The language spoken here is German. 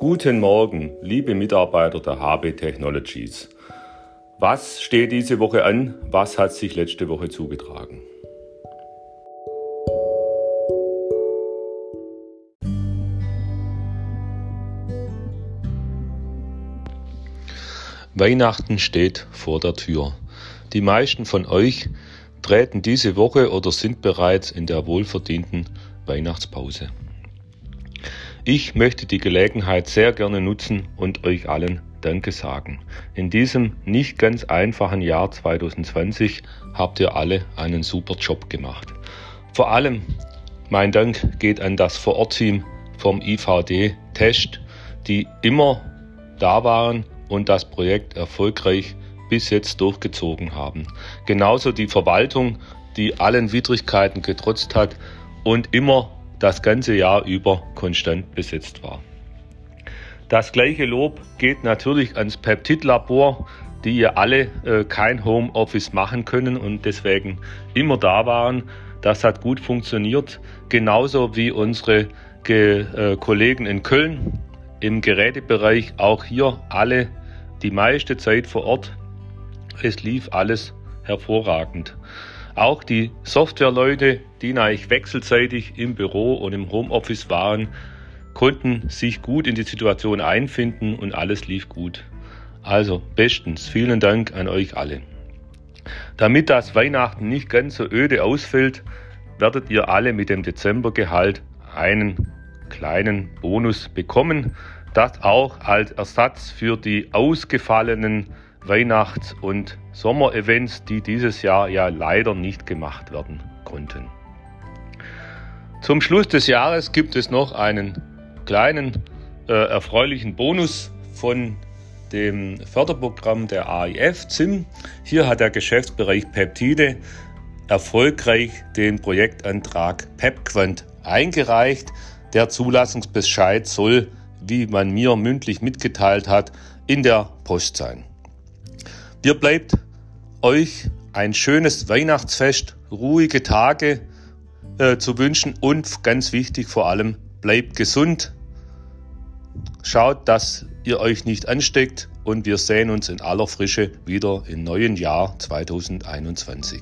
Guten Morgen, liebe Mitarbeiter der HB Technologies. Was steht diese Woche an? Was hat sich letzte Woche zugetragen? Weihnachten steht vor der Tür. Die meisten von euch treten diese Woche oder sind bereits in der wohlverdienten Weihnachtspause. Ich möchte die Gelegenheit sehr gerne nutzen und euch allen Danke sagen. In diesem nicht ganz einfachen Jahr 2020 habt ihr alle einen super Job gemacht. Vor allem mein Dank geht an das Vorortteam vom IVD Test, die immer da waren und das Projekt erfolgreich bis jetzt durchgezogen haben. Genauso die Verwaltung, die allen Widrigkeiten getrotzt hat und immer das ganze Jahr über konstant besetzt war. Das gleiche Lob geht natürlich ans Peptid-Labor, die ihr alle äh, kein Homeoffice machen können und deswegen immer da waren. Das hat gut funktioniert, genauso wie unsere Ge äh, Kollegen in Köln im Gerätebereich, auch hier alle die meiste Zeit vor Ort. Es lief alles hervorragend. Auch die Softwareleute, die eigentlich wechselseitig im Büro und im Homeoffice waren, konnten sich gut in die Situation einfinden und alles lief gut. Also bestens, vielen Dank an euch alle. Damit das Weihnachten nicht ganz so öde ausfällt, werdet ihr alle mit dem Dezembergehalt einen kleinen Bonus bekommen, das auch als Ersatz für die ausgefallenen Weihnachts- und Sommerevents, die dieses Jahr ja leider nicht gemacht werden konnten. Zum Schluss des Jahres gibt es noch einen kleinen äh, erfreulichen Bonus von dem Förderprogramm der AIF ZIM. Hier hat der Geschäftsbereich Peptide erfolgreich den Projektantrag PepQuant eingereicht. Der Zulassungsbescheid soll, wie man mir mündlich mitgeteilt hat, in der Post sein. Dir bleibt euch ein schönes Weihnachtsfest, ruhige Tage äh, zu wünschen und ganz wichtig vor allem, bleibt gesund. Schaut, dass ihr euch nicht ansteckt und wir sehen uns in aller Frische wieder im neuen Jahr 2021.